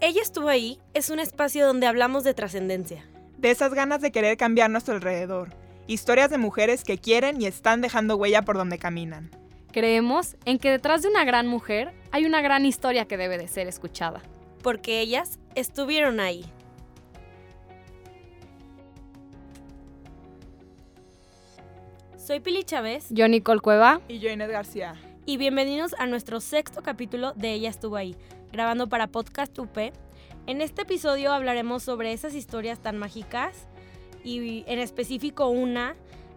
Ella estuvo ahí es un espacio donde hablamos de trascendencia. De esas ganas de querer cambiar nuestro alrededor. Historias de mujeres que quieren y están dejando huella por donde caminan. Creemos en que detrás de una gran mujer hay una gran historia que debe de ser escuchada. Porque ellas estuvieron ahí. Soy Pili Chávez. Yo, Nicole Cueva. Y yo, Inés García. Y bienvenidos a nuestro sexto capítulo de Ella estuvo ahí, grabando para Podcast UP. En este episodio hablaremos sobre esas historias tan mágicas y en específico una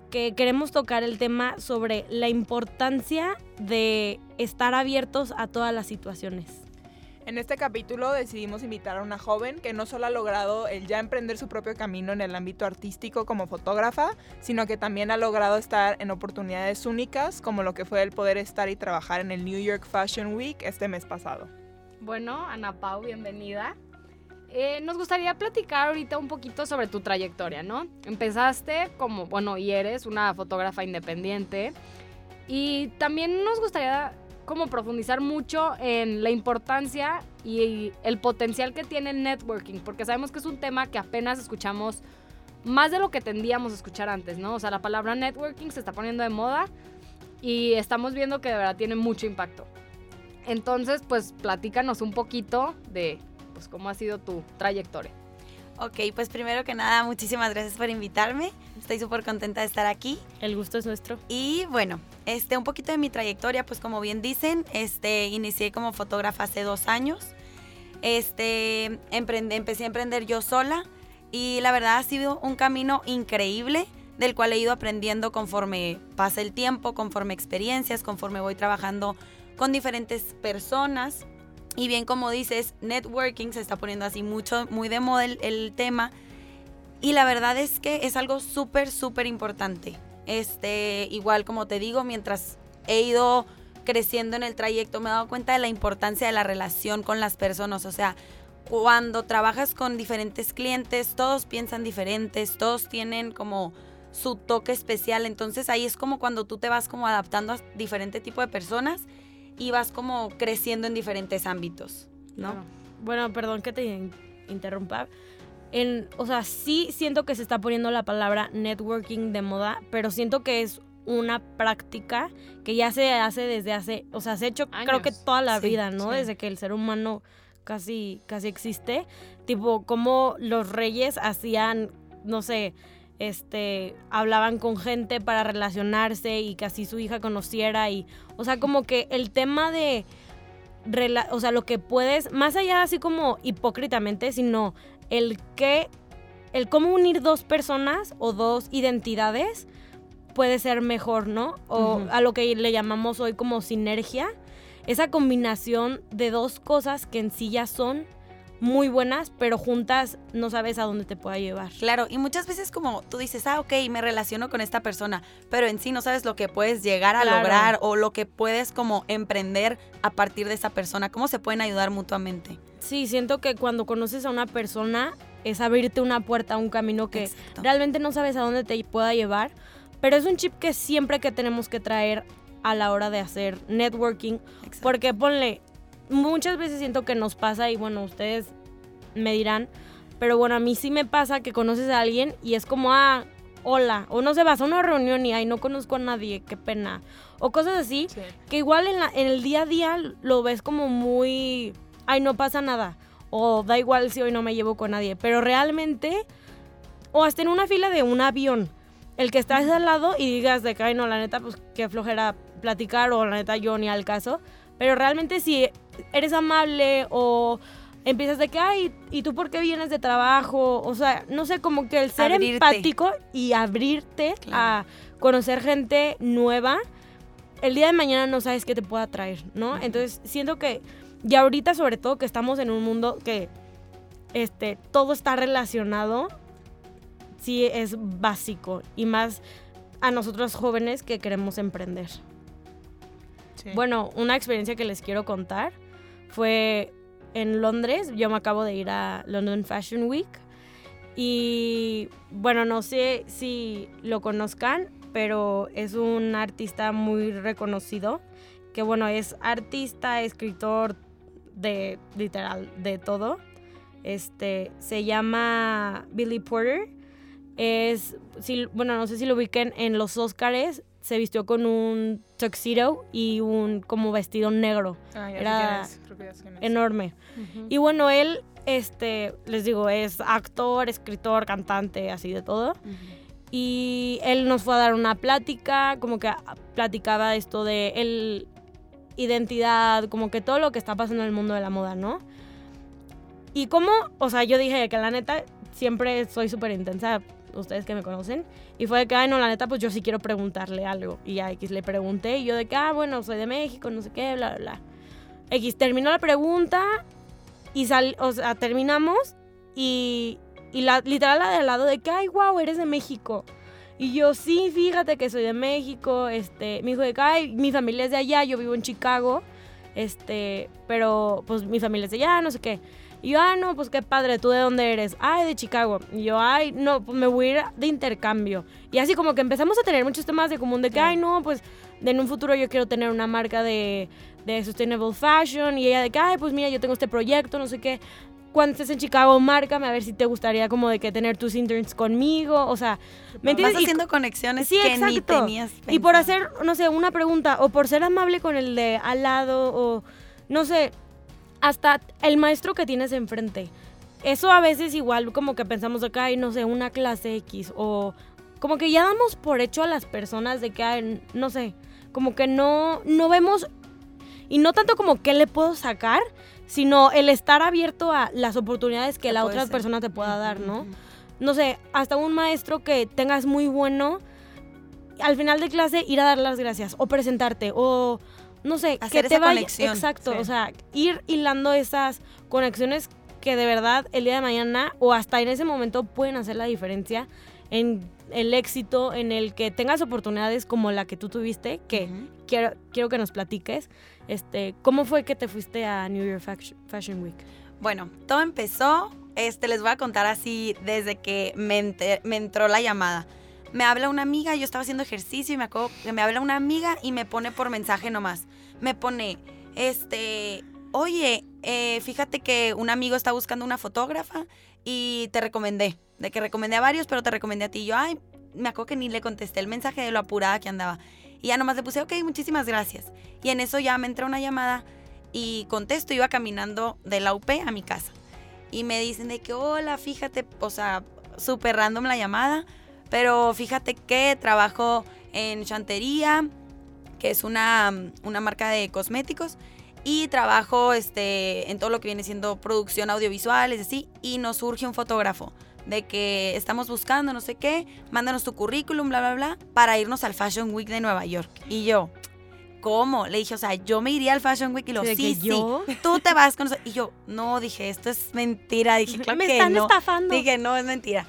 que queremos tocar el tema sobre la importancia de estar abiertos a todas las situaciones. En este capítulo decidimos invitar a una joven que no solo ha logrado el ya emprender su propio camino en el ámbito artístico como fotógrafa, sino que también ha logrado estar en oportunidades únicas como lo que fue el poder estar y trabajar en el New York Fashion Week este mes pasado. Bueno, Ana Pau, bienvenida. Eh, nos gustaría platicar ahorita un poquito sobre tu trayectoria, ¿no? Empezaste como, bueno, y eres una fotógrafa independiente. Y también nos gustaría como profundizar mucho en la importancia y el potencial que tiene el networking, porque sabemos que es un tema que apenas escuchamos más de lo que tendíamos a escuchar antes, ¿no? O sea, la palabra networking se está poniendo de moda y estamos viendo que de verdad tiene mucho impacto. Entonces, pues platícanos un poquito de pues, cómo ha sido tu trayectoria. Ok, pues primero que nada, muchísimas gracias por invitarme. Estoy súper contenta de estar aquí. El gusto es nuestro. Y bueno, este, un poquito de mi trayectoria, pues como bien dicen, este, inicié como fotógrafa hace dos años. Este, empecé a emprender yo sola y la verdad ha sido un camino increíble del cual he ido aprendiendo conforme pasa el tiempo, conforme experiencias, conforme voy trabajando con diferentes personas. Y bien como dices, networking se está poniendo así mucho, muy de moda el, tema. Y la verdad es que es algo súper, súper importante. Este, igual como te digo, mientras he ido creciendo en el trayecto, me he dado cuenta de la importancia de la relación con las personas. O sea, cuando trabajas con diferentes clientes, todos piensan diferentes, todos tienen como su toque especial. Entonces ahí es como cuando tú te vas como adaptando a diferente tipo de personas y vas como creciendo en diferentes ámbitos, ¿no? Claro. Bueno, perdón que te in- interrumpa. En, o sea, sí siento que se está poniendo la palabra networking de moda, pero siento que es una práctica que ya se hace desde hace, o sea, se ha hecho creo que toda la Sí, vida, ¿no? sí. Desde que el ser humano casi, casi existe. Tipo, como los reyes hacían, no sé, este, hablaban con gente para relacionarse y que así su hija conociera y, o sea, como que el tema de, rela- o sea, lo que puedes, más allá así como hipócritamente, sino el que, el cómo unir dos personas o dos identidades puede ser mejor, ¿no? O a lo que le llamamos hoy como sinergia, esa combinación de dos cosas que en sí ya son muy buenas, pero juntas no sabes a dónde te pueda llevar. Claro, y muchas veces como tú dices, ah, ok, me relaciono con esta persona, pero en sí no sabes lo que puedes llegar a Claro. lograr o lo que puedes como emprender a partir de esa persona, cómo se pueden ayudar mutuamente. Sí, siento que cuando conoces a una persona es abrirte una puerta un camino que Exacto. realmente no sabes a dónde te pueda llevar, pero es un chip que siempre que tenemos que traer a la hora de hacer networking, Exacto. porque ponle, muchas veces siento que nos pasa y bueno, ustedes me dirán, pero bueno, a mí sí me pasa que conoces a alguien y es como, ah, hola, o no se vas a una reunión y ay, no conozco a nadie, qué pena, o cosas así, Sí. que igual en, la- en el día a día lo ves como muy, ay, no pasa nada, o da igual si hoy no me llevo con nadie, pero realmente, o hasta en una fila de un avión, el que estás al lado y digas de que, ay, no, la neta, pues qué flojera platicar, o la neta, yo ni al caso, pero realmente si eres amable o empiezas de que, ay, ¿y tú por qué vienes de trabajo? O sea, no sé, como que el ser Abrirte. empático y abrirte Claro. a conocer gente nueva, el día de mañana no sabes qué te pueda traer, ¿no? Entonces, siento que ya ahorita, sobre todo, que estamos en un mundo que este, todo está relacionado, sí es básico. Y más a nosotros jóvenes que queremos emprender. Bueno, una experiencia que les quiero contar fue en Londres. Yo me acabo de ir a London Fashion Week. Y bueno, no sé si lo conozcan, pero es un artista muy reconocido. Que bueno, es artista, escritor de literal, de todo. Este, se llama Billy Porter. Es, si, bueno, no sé si lo ubiquen en los Oscars. Se vistió con un tuxedo y un como vestido negro Ah, ya era creo que ya enorme. Y bueno, él, este, les digo, es actor, escritor, cantante, así de todo. Y él nos fue a dar una plática, como que platicaba esto de el identidad, como que todo lo que está pasando en el mundo de la moda, ¿no? Y como, o sea, yo dije que la neta siempre soy súper intensa, ustedes que me conocen, y fue de que, ay, no, la neta, pues yo sí quiero preguntarle algo. Y a X le pregunté, y yo de que, ah, bueno, soy de México, no sé qué, bla, bla, bla. X terminó la pregunta y sal, o sea, terminamos y, y la, literal la de al lado de que, ay, wow, eres de México. Y yo, sí, fíjate que soy de México, este, me dijo de que, ay, mi familia es de allá, yo vivo en Chicago, este, pero pues mi familia es de allá, no sé qué. Y yo, ah, no, pues qué padre, ¿tú de dónde eres? Ay, de Chicago. Y yo, ay, no, pues me voy a ir de intercambio. Y así como que empezamos a tener muchos temas de común de que, ay, no, pues en un futuro yo quiero tener una marca de, de sustainable fashion. Y ella de que, ay, pues mira, yo tengo este proyecto, no sé qué. Cuando estés en Chicago, márcame a ver si te gustaría como de que tener tus interns conmigo. O sea, ¿me entiendes? Vas Y haciendo conexiones Sí, que ni exacto. Y por hacer, no sé, una pregunta, o por ser amable con el de al lado, o no sé, hasta el maestro que tienes enfrente. Eso a veces igual como que pensamos acá, ay, no sé, una clase X, o como que ya damos por hecho a las personas de que, ay, no sé, como que no, no vemos, y no tanto como qué le puedo sacar, sino el estar abierto a las oportunidades que la otra ser. persona te pueda dar, ¿no? no sé, hasta un maestro que tengas muy bueno, al final de clase ir a dar las gracias o presentarte o no sé, Hacer que te esa vaya conexión, exacto, sí. o sea, ir hilando esas conexiones que de verdad el día de mañana o hasta en ese momento pueden hacer la diferencia en el éxito, en el que tengas oportunidades como la que tú tuviste, que quiero, quiero que nos platiques. Este, ¿cómo fue que te fuiste a New York Fash- Fashion Week? Bueno, todo empezó, este, les voy a contar así desde que me, enter- me entró la llamada. Me habla una amiga, yo estaba haciendo ejercicio y me acuerdo que me habla una amiga y me pone por mensaje nomás. Me pone, este, oye, eh, fíjate que un amigo está buscando una fotógrafa y te recomendé. De que recomendé a varios, pero te recomendé a ti. Y yo, ay, me acuerdo que ni le contesté el mensaje de lo apurada que andaba. Y ya nomás le puse, ok, muchísimas gracias. Y en eso ya me entra una llamada y contesto, iba caminando de la UP a mi casa. Y me dicen de que, hola, fíjate, o sea, súper random la llamada, pero fíjate que trabajo en Chantería, que es una, una marca de cosméticos, y trabajo este, en todo lo que viene siendo producción audiovisual, es así, y nos surge un fotógrafo de que estamos buscando no sé qué, mándanos tu currículum, bla, bla, bla, para irnos al Fashion Week de Nueva York. Y yo, ¿cómo? Le dije, o sea, yo me iría al Fashion Week y lo Sí, sí, yo. tú te vas con nosotros. Y yo, no, dije, esto es mentira. Dije, claro Me que están no. estafando. Dije, no, es mentira.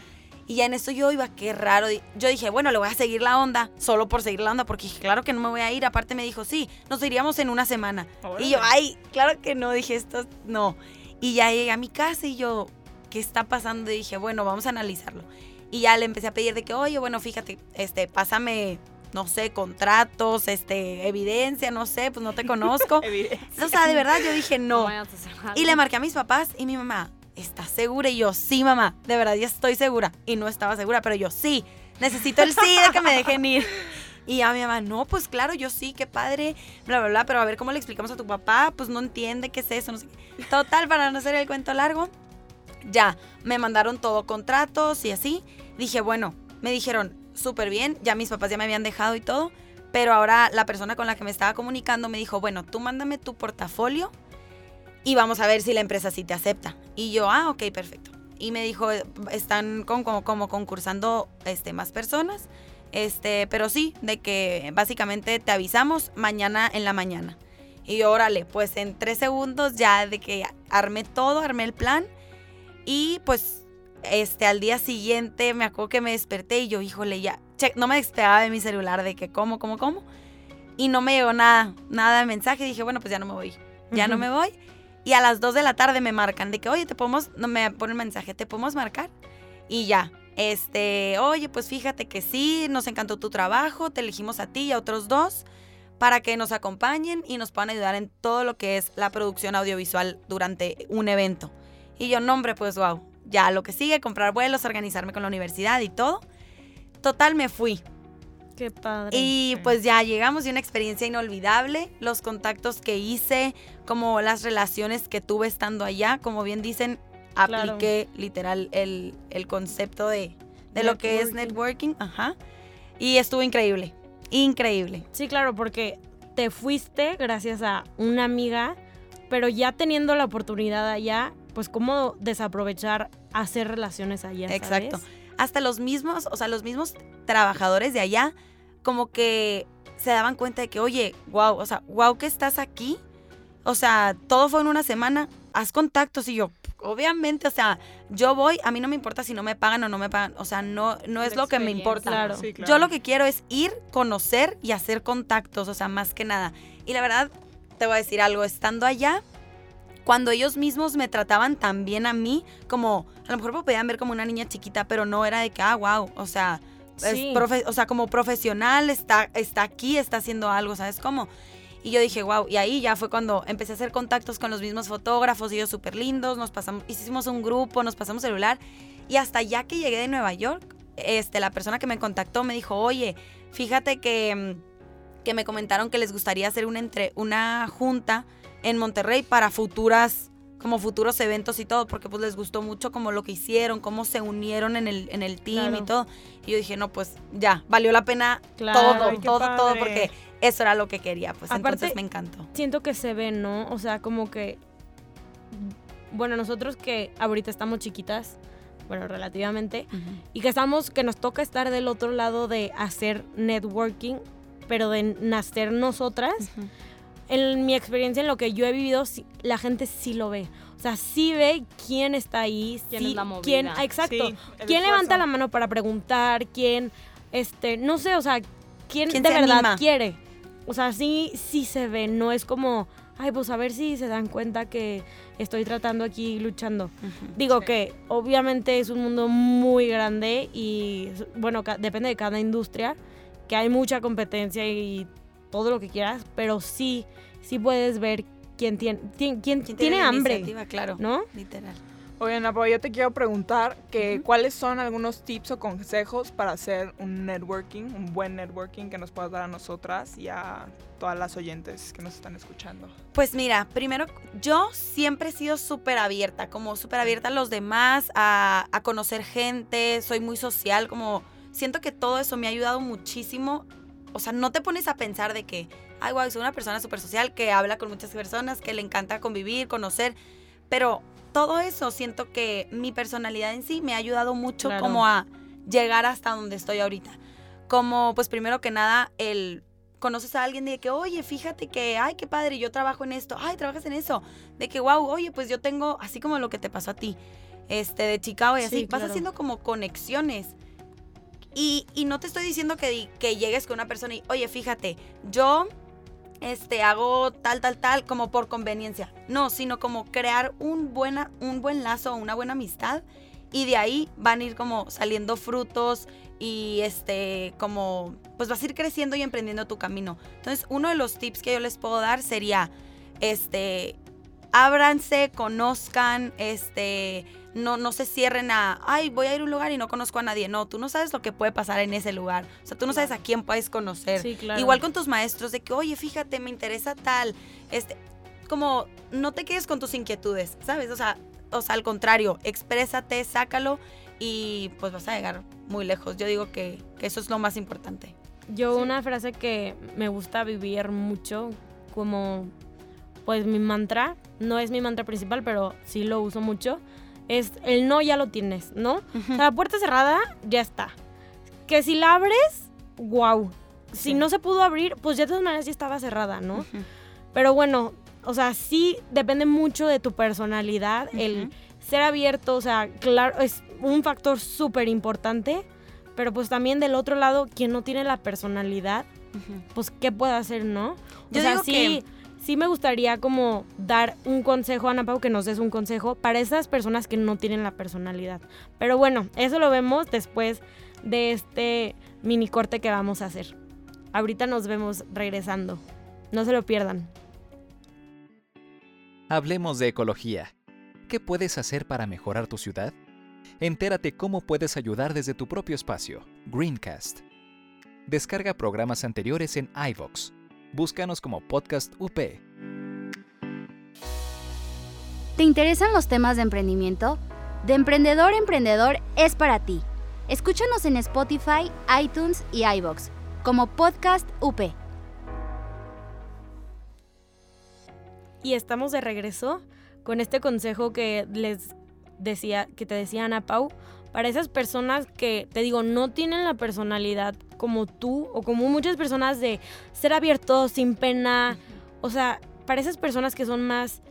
Y ya en eso yo iba, qué raro. Yo dije, bueno, le voy a seguir la onda, solo por seguir la onda, porque dije, claro que no me voy a ir. Aparte me dijo, sí, nos iríamos en una semana. Y yo, ay, claro que no, dije, esto no. Y ya llegué a mi casa y yo, ¿qué está pasando? Y dije, bueno, vamos a analizarlo. Y ya le empecé a pedir de que, oye, bueno, fíjate, este, pásame, no sé, contratos, este, evidencia, no sé, pues no te conozco. o sea, de verdad, yo dije, no. Y le marqué a mis papás y mi mamá, ¿estás segura? Y yo, sí, mamá, de verdad ya estoy segura. Y no estaba segura, pero yo, sí, necesito el sí de que me dejen ir. Y ya mi mamá, no, pues claro, yo sí, qué padre, bla, bla, bla, pero a ver cómo le explicamos a tu papá, pues no entiende qué es eso, no sé. Total, para no hacer el cuento largo, ya, me mandaron todo, contratos y así. Dije, bueno, me dijeron, súper bien, ya mis papás ya me habían dejado y todo, pero ahora la persona con la que me estaba comunicando me dijo, bueno, tú mándame tu portafolio y vamos a ver si la empresa sí te acepta. Y yo, ah, ok, perfecto. Y me dijo, están con- como, como concursando este, más personas, este, pero sí, de que básicamente te avisamos mañana en la mañana. Y yo, órale, pues en tres segundos ya de que armé todo, armé el plan. Y pues este al día siguiente me acuerdo que me desperté y yo, híjole, ya, che, no me despegaba de mi celular de que cómo, cómo, cómo. Y no me llegó nada, nada de mensaje. dije, bueno, pues ya no me voy. Ya no me voy. Y a las 2 de la tarde me marcan de que, oye, te podemos, no me ponen mensaje, ¿te podemos marcar? Y ya, este, oye, pues fíjate que sí, nos encantó tu trabajo, te elegimos a ti y a otros dos para que nos acompañen y nos puedan ayudar en todo lo que es la producción audiovisual durante un evento. Y yo, no, hombre, pues wow, ya lo que sigue, comprar vuelos, organizarme con la universidad y todo. Total, me fui. Qué padre. Y pues ya llegamos y una experiencia inolvidable, los contactos que hice, como las relaciones que tuve estando allá, como bien dicen, Claro. apliqué literal el, el concepto de, de lo que es Networking. ajá. Y estuvo increíble, increíble. Sí, claro, porque te fuiste gracias a una amiga, pero ya teniendo la oportunidad allá, pues cómo desaprovechar hacer relaciones allá. ¿sabes? Hasta los mismos, o sea, los mismos trabajadores de allá, como que se daban cuenta de que, oye, wow, o sea, wow que estás aquí. O sea, todo fue en una semana, haz contactos y yo, obviamente, o sea, yo voy, a mí no me importa si no me pagan o no me pagan, o sea, no, no es lo que me importa. Claro. Sí, claro. Yo lo que quiero es ir, conocer y hacer contactos, o sea, más que nada. Y la verdad, te voy a decir algo, estando allá, cuando ellos mismos me trataban tan bien a mí, como a lo mejor me podían ver como una niña chiquita, pero no era de que, ah, wow, o sea, Sí. es profe- o sea, como profesional, está, está aquí, está haciendo algo, ¿sabes cómo? Y yo dije, wow, y ahí ya fue cuando empecé a hacer contactos con los mismos fotógrafos, ellos súper lindos, nos pasamos, hicimos un grupo, nos pasamos celular, y hasta ya que llegué de Nueva York, este, la persona que me contactó me dijo, oye, fíjate que, mm, que me comentaron que les gustaría hacer una, entre, una junta en Monterrey para futuras como futuros eventos y todo, porque pues les gustó mucho como lo que hicieron, cómo se unieron en el, en el team Claro. y todo. Y yo dije, no, pues ya, valió la pena Claro. todo, Ay, todo, todo, porque eso era lo que quería, pues Aparte- entonces me encantó. Siento que se ve, ¿no? O sea, como que. Bueno, nosotros que ahorita estamos chiquitas, bueno, relativamente, y que estamos, que nos toca estar del otro lado de hacer networking, pero de nacer nosotras. En mi experiencia, en lo que yo he vivido, la gente sí lo ve. O sea, sí ve quién está ahí. Quién sí- es la movida. quién- exacto. Sí, ¿Quién levanta la mano para preguntar? ¿Quién, este, no sé, o sea, quién, ¿Quién de se verdad anima? quiere? O sea, sí, sí se ve, no es como, ay, pues a ver si se dan cuenta que estoy tratando aquí luchando. Digo Sí. que obviamente es un mundo muy grande y, bueno, depende de cada industria, que hay mucha competencia y todo lo que quieras, pero sí, sí puedes ver quién tiene, quién, quién ¿Quién tiene la hambre, iniciativa? Claro, ¿no? literal. Oye, Napo, yo te quiero preguntar que cuáles son algunos tips o consejos para hacer un networking, un buen networking que nos puedas dar a nosotras y a todas las oyentes que nos están escuchando. Pues mira, primero, yo siempre he sido súper abierta, como súper abierta a los demás, a, a conocer gente, soy muy social, como siento que todo eso me ha ayudado muchísimo. O sea, no te pones a pensar de que, ay, wow, soy una persona súper social que habla con muchas personas, que le encanta convivir, conocer, pero todo eso siento que mi personalidad en sí me ha ayudado mucho Claro. como a llegar hasta donde estoy ahorita. Como, pues primero que nada, el conoces a alguien de que, oye, fíjate que, ay, qué padre, yo trabajo en esto, ay, trabajas en eso, de que, wow, oye, pues yo tengo, así como lo que te pasó a ti, este, de Chicago y así, Sí, vas claro. haciendo como conexiones. Y, no te estoy diciendo que, que llegues con una persona y, oye, fíjate, yo este, hago tal, tal, tal, como por conveniencia. No, sino como crear un, buena, un buen lazo, una buena amistad. Y de ahí van a ir como saliendo frutos y este, como, pues vas a ir creciendo y emprendiendo tu camino. Entonces, uno de los tips que yo les puedo dar sería, este, ábranse, conozcan, este, no, no se cierren a, ay, voy a ir a un lugar y no conozco a nadie. No, tú no sabes lo que puede pasar en ese lugar. O sea, tú no sabes a quién puedes conocer. Sí, claro. Igual con tus maestros, de que, oye, fíjate, me interesa tal. Este, como, no te quedes con tus inquietudes, ¿sabes? O sea, o sea, al contrario, exprésate, sácalo y pues vas a llegar muy lejos. Yo digo que, que eso es lo más importante. Yo una frase que me gusta vivir mucho como pues mi mantra, no es mi mantra principal, pero sí lo uso mucho, es el no ya lo tienes, ¿no? O sea, la puerta cerrada ya está. Que si la abres, wow. Si Sí. no se pudo abrir, pues ya de todas maneras ya estaba cerrada, ¿no? Pero bueno, o sea, sí depende mucho de tu personalidad, el ser abierto, o sea, claro, es un factor súper importante, pero pues también del otro lado, quien no tiene la personalidad, pues qué puede hacer, ¿no? Yo o sea, digo sí, que- sí me gustaría como dar un consejo, Ana Pau, que nos des un consejo para esas personas que no tienen la personalidad. Pero bueno, eso lo vemos después de este mini corte que vamos a hacer. Ahorita nos vemos regresando. No se lo pierdan. Hablemos de ecología. ¿Qué puedes hacer para mejorar tu ciudad? Entérate cómo puedes ayudar desde tu propio espacio. Greencast. Descarga programas anteriores en iVoox. Búscanos como Podcast UP. ¿Te interesan los temas de emprendimiento? De Emprendedor a Emprendedor es para ti. Escúchanos en Spotify, iTunes y iBox como Podcast UP. Y estamos de regreso con este consejo que les decía, que te decía Ana Pau, para esas personas que, te digo, no tienen la personalidad como tú o como muchas personas de ser abiertos, sin pena. O sea, para esas personas que son más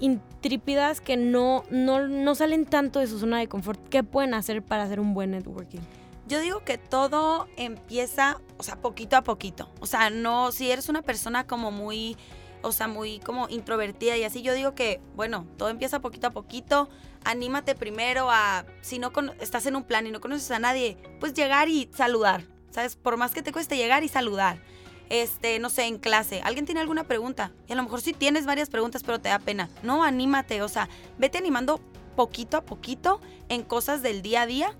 intrípidas, que no, no, no salen tanto de su zona de confort, ¿qué pueden hacer para hacer un buen networking? Yo digo que todo empieza, o sea, poquito a poquito. O sea, no, si eres una persona como muy, o sea, muy como introvertida y así, yo digo que, bueno, todo empieza poquito a poquito. Anímate primero a, si no estás en un plan y no conoces a nadie, pues llegar y saludar. ¿Sabes? Por más que te cueste llegar y saludar. Este, no sé, en clase, ¿alguien tiene alguna pregunta? Y a lo mejor sí tienes varias preguntas, pero te da pena. No, anímate, o sea, vete animando poquito a poquito en cosas del día a día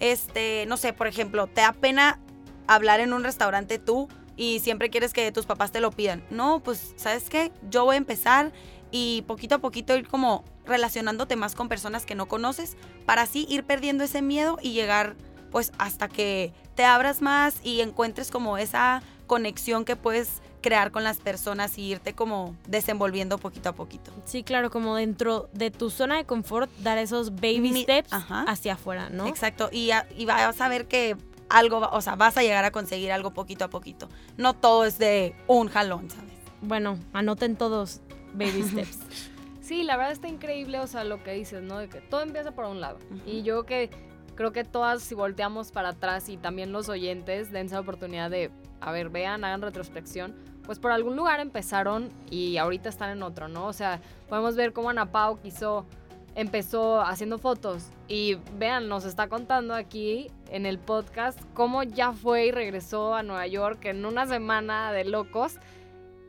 este, no sé, por ejemplo, te da pena hablar en un restaurante tú y siempre quieres que tus papás te lo pidan. No, pues, ¿sabes qué? Yo voy a empezar y poquito a poquito ir como relacionándote más con personas que no conoces para así ir perdiendo ese miedo y llegar pues hasta que te abras más y encuentres como esa conexión que puedes crear con las personas y irte como desenvolviendo poquito a poquito. Sí, claro, como dentro de tu zona de confort, dar esos baby Mi- steps ajá. hacia afuera, ¿no? Exacto, y, a- y vas a ver que algo, va- o sea, vas a llegar a conseguir algo poquito a poquito. No todo es de un jalón, ¿sabes? Bueno, anoten todos baby steps. Sí, la verdad está increíble, o sea, lo que dices, ¿no? De que todo empieza por un lado. Y yo que creo que todas, si volteamos para atrás y también los oyentes, dense la oportunidad de, a ver, vean, hagan retrospección, pues por algún lugar empezaron y ahorita están en otro, ¿no? O sea, podemos ver cómo Ana Pau quiso, empezó haciendo fotos y vean, nos está contando aquí en el podcast cómo ya fue y regresó a Nueva York en una semana de locos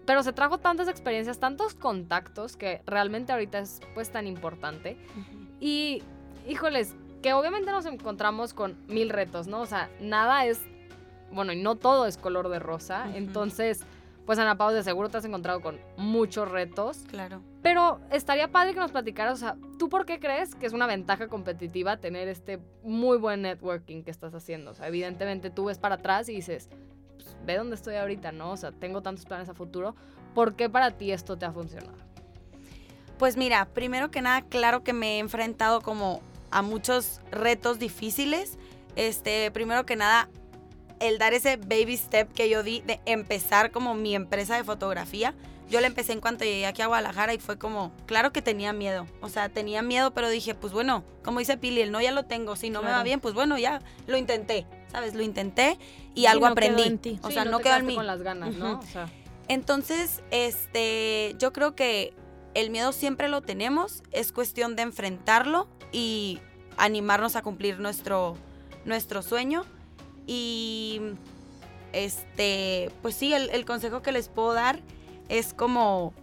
pero se trajo tantas experiencias, tantos contactos que realmente ahorita es pues tan importante. Y híjoles, que obviamente nos encontramos con mil retos, ¿no? O sea, nada es, bueno, y no todo es color de rosa. Entonces, pues Ana Pau, de seguro te has encontrado con muchos retos. Claro. Pero estaría padre que nos platicaras, o sea, ¿tú por qué crees que es una ventaja competitiva tener este muy buen networking que estás haciendo? O sea, evidentemente tú ves para atrás y dices, pues, ve dónde estoy ahorita, ¿no? O sea, tengo tantos planes a futuro. ¿Por qué para ti esto te ha funcionado? Pues mira, primero que nada, claro que me he enfrentado como a muchos retos difíciles. Este, primero que nada, el dar ese baby step que yo di de empezar como mi empresa de fotografía. Yo la empecé en cuanto llegué aquí a Guadalajara y fue como, claro que tenía miedo. O sea, tenía miedo, pero dije, pues bueno, como dice Pili, el no ya lo tengo. Si no me va bien, pues bueno, ya lo intenté. ¿Sabes? Lo intenté y Sí, algo no aprendí. en ti. O Sí, sea, no, te quedó en mí. con las ganas, ¿no? O sea, Entonces, este, yo creo que el miedo siempre lo tenemos, es cuestión de enfrentarlo y animarnos a cumplir nuestro, nuestro sueño. Y este, pues sí, el, el consejo que les puedo dar es como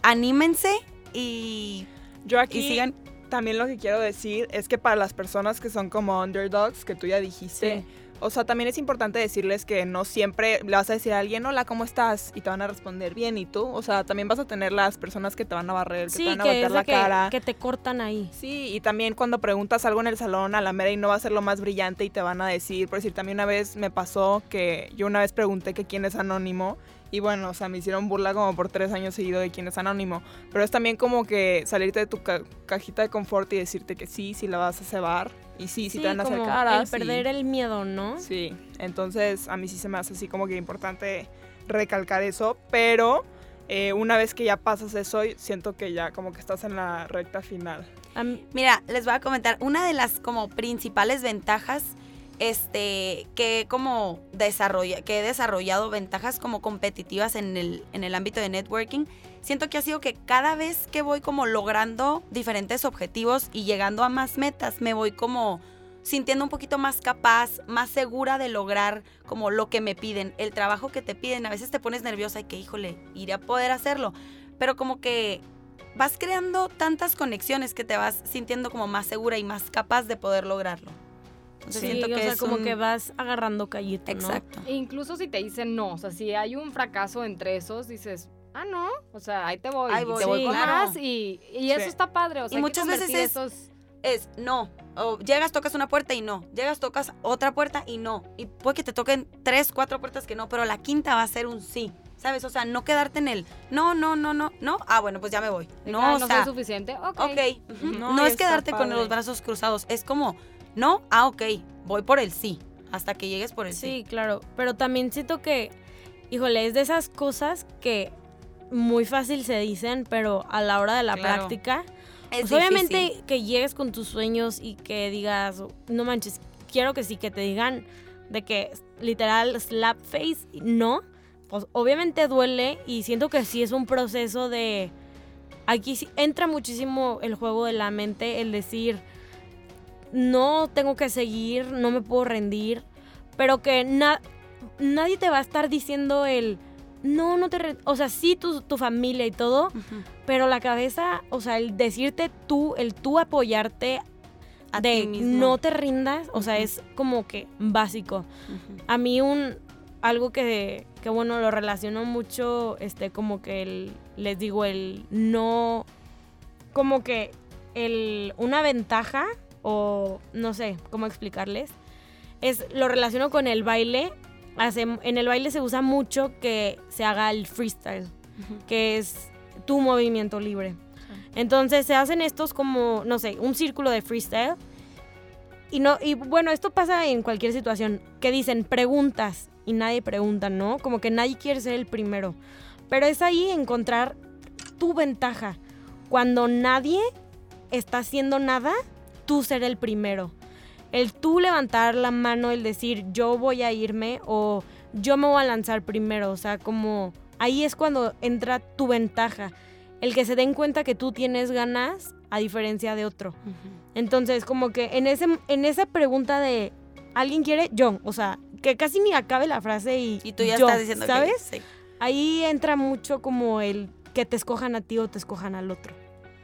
anímense y, Yo aquí y sigan. también lo que quiero decir es que para las personas que son como underdogs, que tú ya dijiste, o sea, también es importante decirles que no siempre le vas a decir a alguien, hola, ¿cómo estás? Y te van a responder bien, ¿y tú? O sea, también vas a tener las personas que te van a barrer, que te Sí, van a que es la que, cara. que te cortan ahí. Sí, y también cuando preguntas algo en el salón a la mera y no va a ser lo más brillante y te van a decir, por decir, también una vez me pasó que yo una vez pregunté que quién es anónimo y bueno, o sea, me hicieron burla como por tres años seguido de quién es anónimo, pero es también como que salirte de tu ca- cajita de confort y decirte que sí, sí la vas a cebar y sí, sí, te van a hacer caras. el perder y- el miedo, ¿no? Sí, entonces a mí sí se me hace así como que importante recalcar eso, pero eh, una vez que ya pasas eso, siento que ya como que estás en la recta final. Am- Mira, les voy a comentar, una de las como principales ventajas este que como desarrolla, que he desarrollado ventajas como competitivas en el, en el ámbito de networking, siento que ha sido que cada vez que voy como logrando diferentes objetivos y llegando a más metas, me voy como sintiendo un poquito más capaz, más segura de lograr como lo que me piden, el trabajo que te piden. A veces te pones nerviosa y que, híjole, iré a poder hacerlo. Pero como que vas creando tantas conexiones que te vas sintiendo como más segura y más capaz de poder lograrlo. Entonces Sí, siento o que sea, es como un- que vas agarrando callito, ¿no? Exacto. E incluso si te dicen no, o sea, si hay un fracaso entre esos, dices, ah, no, o sea, ahí te voy, Ahí y voy, te voy con claro. más y, y eso está padre, o sea, hay que muchas veces convertir es- esos- Es no. O llegas, tocas una puerta y no. Llegas, tocas otra puerta y no. Y puede que te toquen tres, cuatro puertas que no, pero la quinta va a ser un sí. ¿Sabes? O sea, no quedarte en el no, no, no, no, no. Ah, bueno, pues ya me voy. No, que, "Ah, o no sea, soy suficiente, ok. ok. ujú. No, No, y es quedarte con los brazos cruzados. Es como, no, ah, ok. Voy por el sí. Hasta que llegues por el sí. Sí, claro. Pero también siento que, híjole, es de esas cosas que muy fácil se dicen, pero a la hora de la Claro. práctica, Es pues obviamente que llegues con tus sueños y que digas, no manches, quiero que sí, que te digan de que literal slap face, no, pues obviamente duele y siento que sí es un proceso de... Aquí entra muchísimo el juego de la mente, el decir, no tengo que seguir, no me puedo rendir, pero que na- nadie te va a estar diciendo el, no, no te... re-". O sea, sí tu, tu familia y todo, pero la cabeza, o sea, el decirte tú, el tú apoyarte A de mismo. no te rindas, o sea, es como que básico. A mí un algo que, que bueno, lo relaciono mucho, este, como que el, les digo, el no, como que el, una ventaja, o no sé cómo explicarles, es, lo relaciono con el baile. Hace- en el baile se usa mucho que se haga el freestyle, que es tu movimiento libre. Entonces se hacen estos como, no sé, un círculo de freestyle. Y no, y bueno, esto pasa en cualquier situación, que dicen preguntas y nadie pregunta, ¿no? Como que nadie quiere ser el primero. Pero es ahí encontrar tu ventaja. Cuando nadie está haciendo nada, tú ser el primero. El tú levantar la mano, el decir yo voy a irme o yo me voy a lanzar primero. O sea, como ahí es cuando entra tu ventaja. El que se den cuenta que tú tienes ganas a diferencia de otro. Entonces, como que en, ese, en esa pregunta de ¿alguien quiere? Yo. O sea, que casi ni acabe la frase y, Y tú ya yo, estás diciendo que ¿sabes? sí. Ahí entra mucho como el que te escojan a ti o te escojan al otro.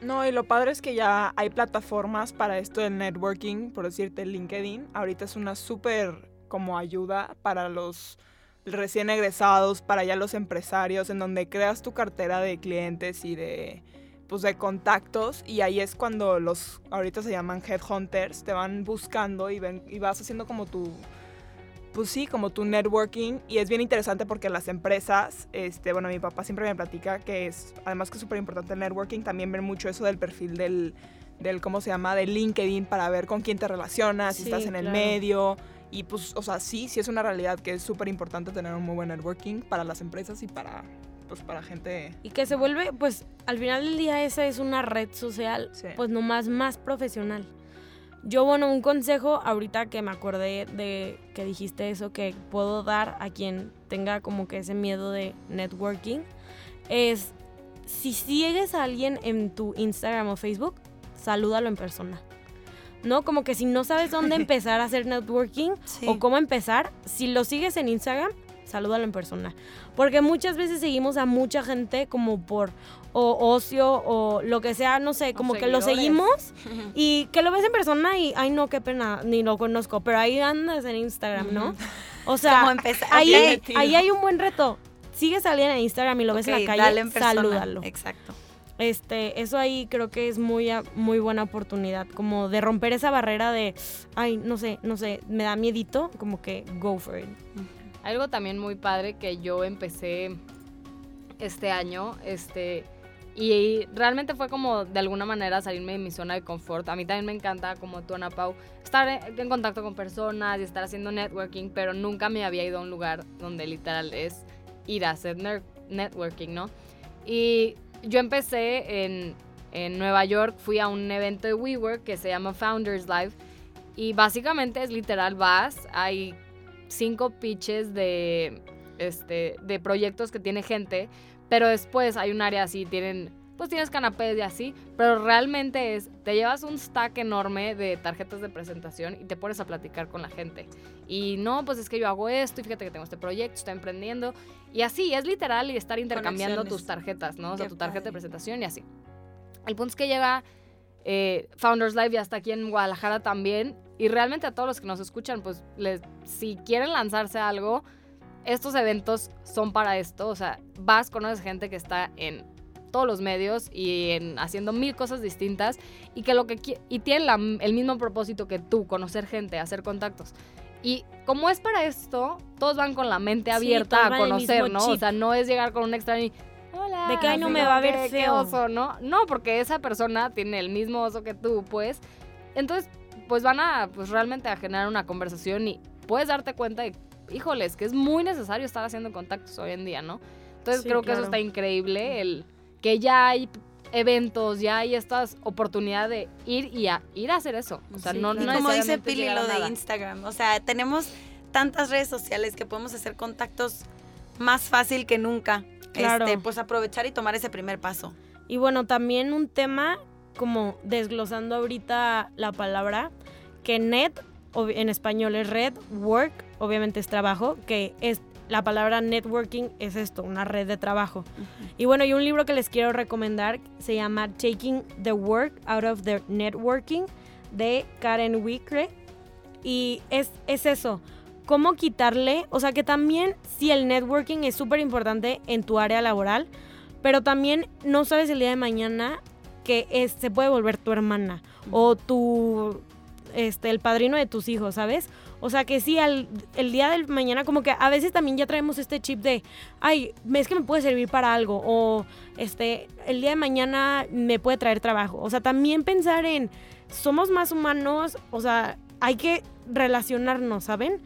No, y lo padre es que ya hay plataformas para esto del networking, por decirte LinkedIn. Ahorita es una súper como ayuda para los recién egresados, para ya los empresarios, en donde creas tu cartera de clientes y de pues de contactos y ahí es cuando los ahorita se llaman headhunters, te van buscando y ven y vas haciendo como tu pues sí, como tu networking y es bien interesante porque las empresas, este, bueno, mi papá siempre me platica que es, además que es súper importante el networking, también ven mucho eso del perfil del, del, ¿cómo se llama? Del LinkedIn para ver con quién te relacionas, si estás en el medio y pues, o sea, sí, sí es una realidad que es súper importante tener un muy buen networking para las empresas y para, pues, para gente... Y que se vuelve, pues, al final del día esa es una red social, Sí. pues nomás más profesional. Yo, bueno, un consejo ahorita que me acordé de que dijiste eso, que puedo dar a quien tenga como que ese miedo de networking, es si sigues a alguien en tu Instagram o Facebook, salúdalo en persona. ¿No? Como que si no sabes dónde empezar a hacer networking Sí. o cómo empezar, si lo sigues en Instagram, salúdalo en persona. Porque muchas veces seguimos a mucha gente como por o ocio o lo que sea, no sé, como que lo seguimos y que lo ves en persona y, ay no, qué pena, ni lo conozco, pero ahí andas en Instagram, ¿no? O sea, Como empezar. ahí, ahí hay un buen reto. Sigues a alguien en Instagram y lo ves en la calle, dale en persona. salúdalo. Exacto. Este, eso ahí creo que es muy, a- muy buena oportunidad, como de romper esa barrera de, ay, no sé, no sé, me da miedito, como que go for it. Algo también muy padre que yo empecé este año, este, y realmente fue como de alguna manera salirme de mi zona de confort. A mí también me encanta, como tú, Ana Pau, estar en contacto con personas y estar haciendo networking, pero nunca me había ido a un lugar donde literal es ir a hacer networking, ¿no? Y yo empecé en, en Nueva York, fui a un evento de WeWork que se llama Founders Live. Y básicamente es literal, vas, hay cinco pitches de, este, de proyectos que tiene gente, pero después hay un área así, tienen, pues tienes canapés y así, pero realmente es, te llevas un stack enorme de tarjetas de presentación y te pones a platicar con la gente. Y no, pues es que yo hago esto y fíjate que tengo este proyecto, estoy emprendiendo. Y así, es literal y estar intercambiando tus tarjetas, ¿no? O sea, tu tarjeta de presentación y así. El punto es que llega eh, Founders Live y hasta aquí en Guadalajara también. Y realmente a todos los que nos escuchan, pues les, si quieren lanzarse a algo, estos eventos son para esto. O sea, vas, conoces gente que está en todos los medios y en, haciendo mil cosas distintas y que lo que y tienen la- el mismo propósito que tú, conocer gente, hacer contactos. Y como es para esto, todos van con la mente abierta a conocer, ¿no? O chip. sea, no es llegar con un extraño y hola. De que, "Ay, no me va a ver feo". oso, ¿no? No, porque esa persona tiene el mismo oso que tú, pues. Entonces, pues van a, pues realmente a generar una conversación y puedes darte cuenta de, híjoles, que es muy necesario estar haciendo contactos hoy en día, ¿no? Entonces Sí, creo que eso está increíble, el que ya hay eventos, ya hay estas oportunidades de ir y a, ir a hacer eso. O sea, Sí, no, claro. no Y como dice Pili lo de. Instagram, o sea, tenemos tantas redes sociales que podemos hacer contactos más fácil que nunca. Claro. Este, pues aprovechar y tomar ese primer paso. Y bueno, también un tema como desglosando ahorita la palabra, que net en español es red, work obviamente es trabajo, que es la palabra networking es esto, una red de trabajo. Y bueno, y un libro que les quiero recomendar se llama Taking the Work Out of the Networking de Karen Wickre. Y es, es eso, cómo quitarle, o sea que también sí el networking es súper importante en tu área laboral, pero también no sabes el día de mañana que es, se puede volver tu hermana o tu, este, el padrino de tus hijos, ¿sabes? O sea que sí, al, el día del mañana como que a veces también ya traemos este chip de, ay, es que me puede servir para algo o este, el día de mañana me puede traer trabajo. O sea, también pensar en, somos más humanos, o sea, hay que relacionarnos, ¿saben?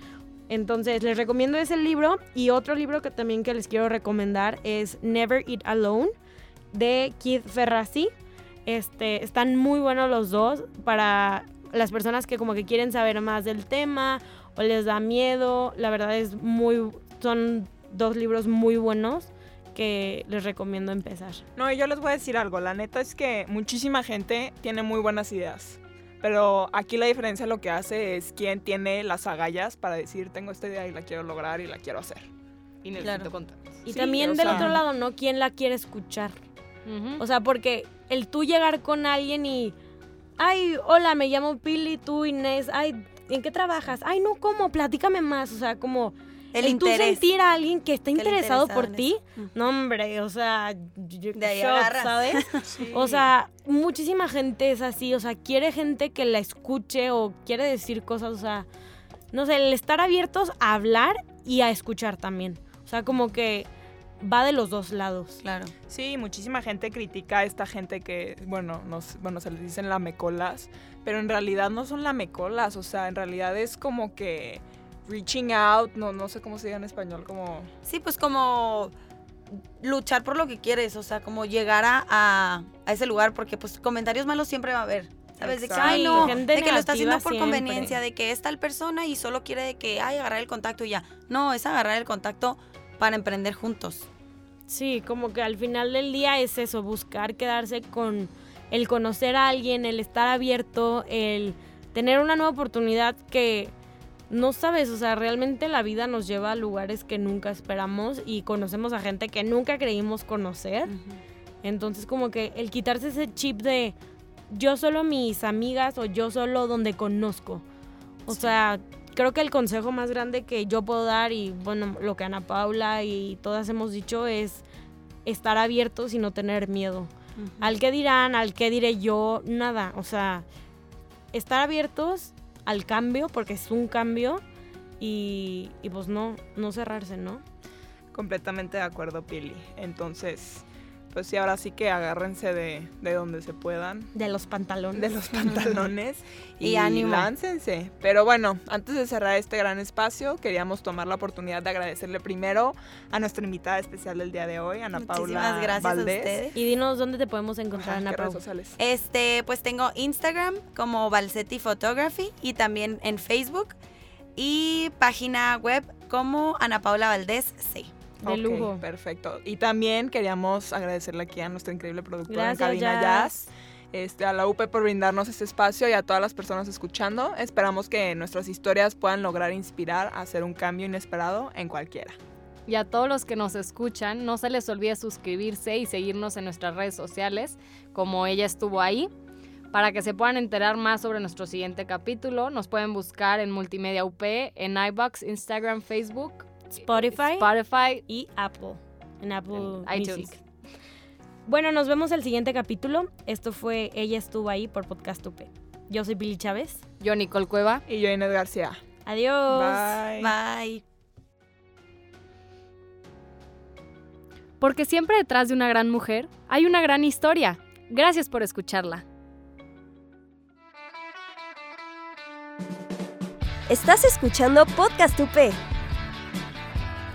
Entonces, les recomiendo ese libro y otro libro que también que les quiero recomendar es Never Eat Alone de Keith Ferrazzi. Este, están muy buenos los dos para las personas que como que quieren saber más del tema o les da miedo. La verdad es muy son dos libros muy buenos que les recomiendo empezar. No, y yo les voy a decir algo. La neta es que muchísima gente tiene muy buenas ideas. Pero aquí la diferencia lo que hace es quién tiene las agallas para decir, tengo esta idea y la quiero lograr y la quiero hacer. Y necesito Claro. Y Sí, también del sea- otro lado, ¿no? ¿Quién la quiere escuchar? Ujú. O sea, porque el tú llegar con alguien y, ay, hola, me llamo Pili, tú Inés, ay, ¿en qué trabajas? Ay, no, ¿cómo? Platícame más. O sea, como El, el, tú interés. sentir a alguien que está interesado por ti. eso. No, hombre, o sea, yo- De ahí shock. ¿sabes? O sea, muchísima gente es así, o sea, quiere gente que la escuche o quiere decir cosas, o sea, no sé, el estar abiertos a hablar y a escuchar también. O sea, como que va de los dos lados. Claro. Sí, muchísima gente critica a esta gente que, bueno, nos, bueno, se les dicen lamecolas, pero en realidad no son lamecolas, o sea, en realidad es como que reaching out, no, no sé cómo se diga en español, como... Sí, pues como luchar por lo que quieres, o sea, como llegar a, a, a ese lugar, porque pues comentarios malos siempre va a haber. ¿Sabes? De que, ay, no, Gente de que lo está haciendo por siempre. conveniencia, de que es tal persona y solo quiere de que, ay, agarrar el contacto y ya. No, es agarrar el contacto para emprender juntos. Sí, como que al final del día es eso, buscar quedarse con el conocer a alguien, el estar abierto, el tener una nueva oportunidad que no sabes, o sea, realmente la vida nos lleva a lugares que nunca esperamos y conocemos a gente que nunca creímos conocer. Entonces como que el quitarse ese chip de yo solo mis amigas o yo solo donde conozco. O sea, creo que el consejo más grande que yo puedo dar y bueno, lo que Ana Paula y todas hemos dicho es estar abiertos y no tener miedo. Al que dirán, al que diré yo, nada. O sea, estar abiertos al cambio porque es un cambio y, y pues no, no cerrarse, ¿no? Completamente de acuerdo, Pili. Entonces, pues sí, ahora sí que agárrense de, de donde se puedan, De los pantalones. de los pantalones Y y, ánimo. láncense. Pero bueno, antes de cerrar este gran espacio, queríamos tomar la oportunidad de agradecerle primero a nuestra invitada especial del día de hoy, Ana Muchísimas Paula gracias Valdés. a ustedes. Y dinos dónde te podemos encontrar, Ajá, Ana ¿qué Pau. redes sociales? Este, pues tengo Instagram como Balsetti Photography y también en Facebook y página web como Ana Paula Valdés C. De Ok, lujo. Perfecto. Y también queríamos agradecerle aquí a nuestra increíble productora Gracias, en Cabina Jazz. Jazz. Este, a la UP por brindarnos este espacio y a todas las personas escuchando. Esperamos que nuestras historias puedan lograr inspirar a hacer un cambio inesperado en cualquiera. Y a todos los que nos escuchan, no se les olvide suscribirse y seguirnos en nuestras redes sociales, como ella estuvo ahí. Para que se puedan enterar más sobre nuestro siguiente capítulo, nos pueden buscar en Multimedia UP, en iBox, Instagram, Facebook, Spotify Spotify y Apple. En Apple en iTunes. Music. Bueno, nos vemos el siguiente capítulo. Esto fue Ella estuvo ahí por Podcast UP. Yo soy Pili Chávez. Yo, Nicole Cueva. Y yo, Inés García. Adiós. Bye. Bye. Porque siempre detrás de una gran mujer hay una gran historia. Gracias por escucharla. Estás escuchando Podcast UP.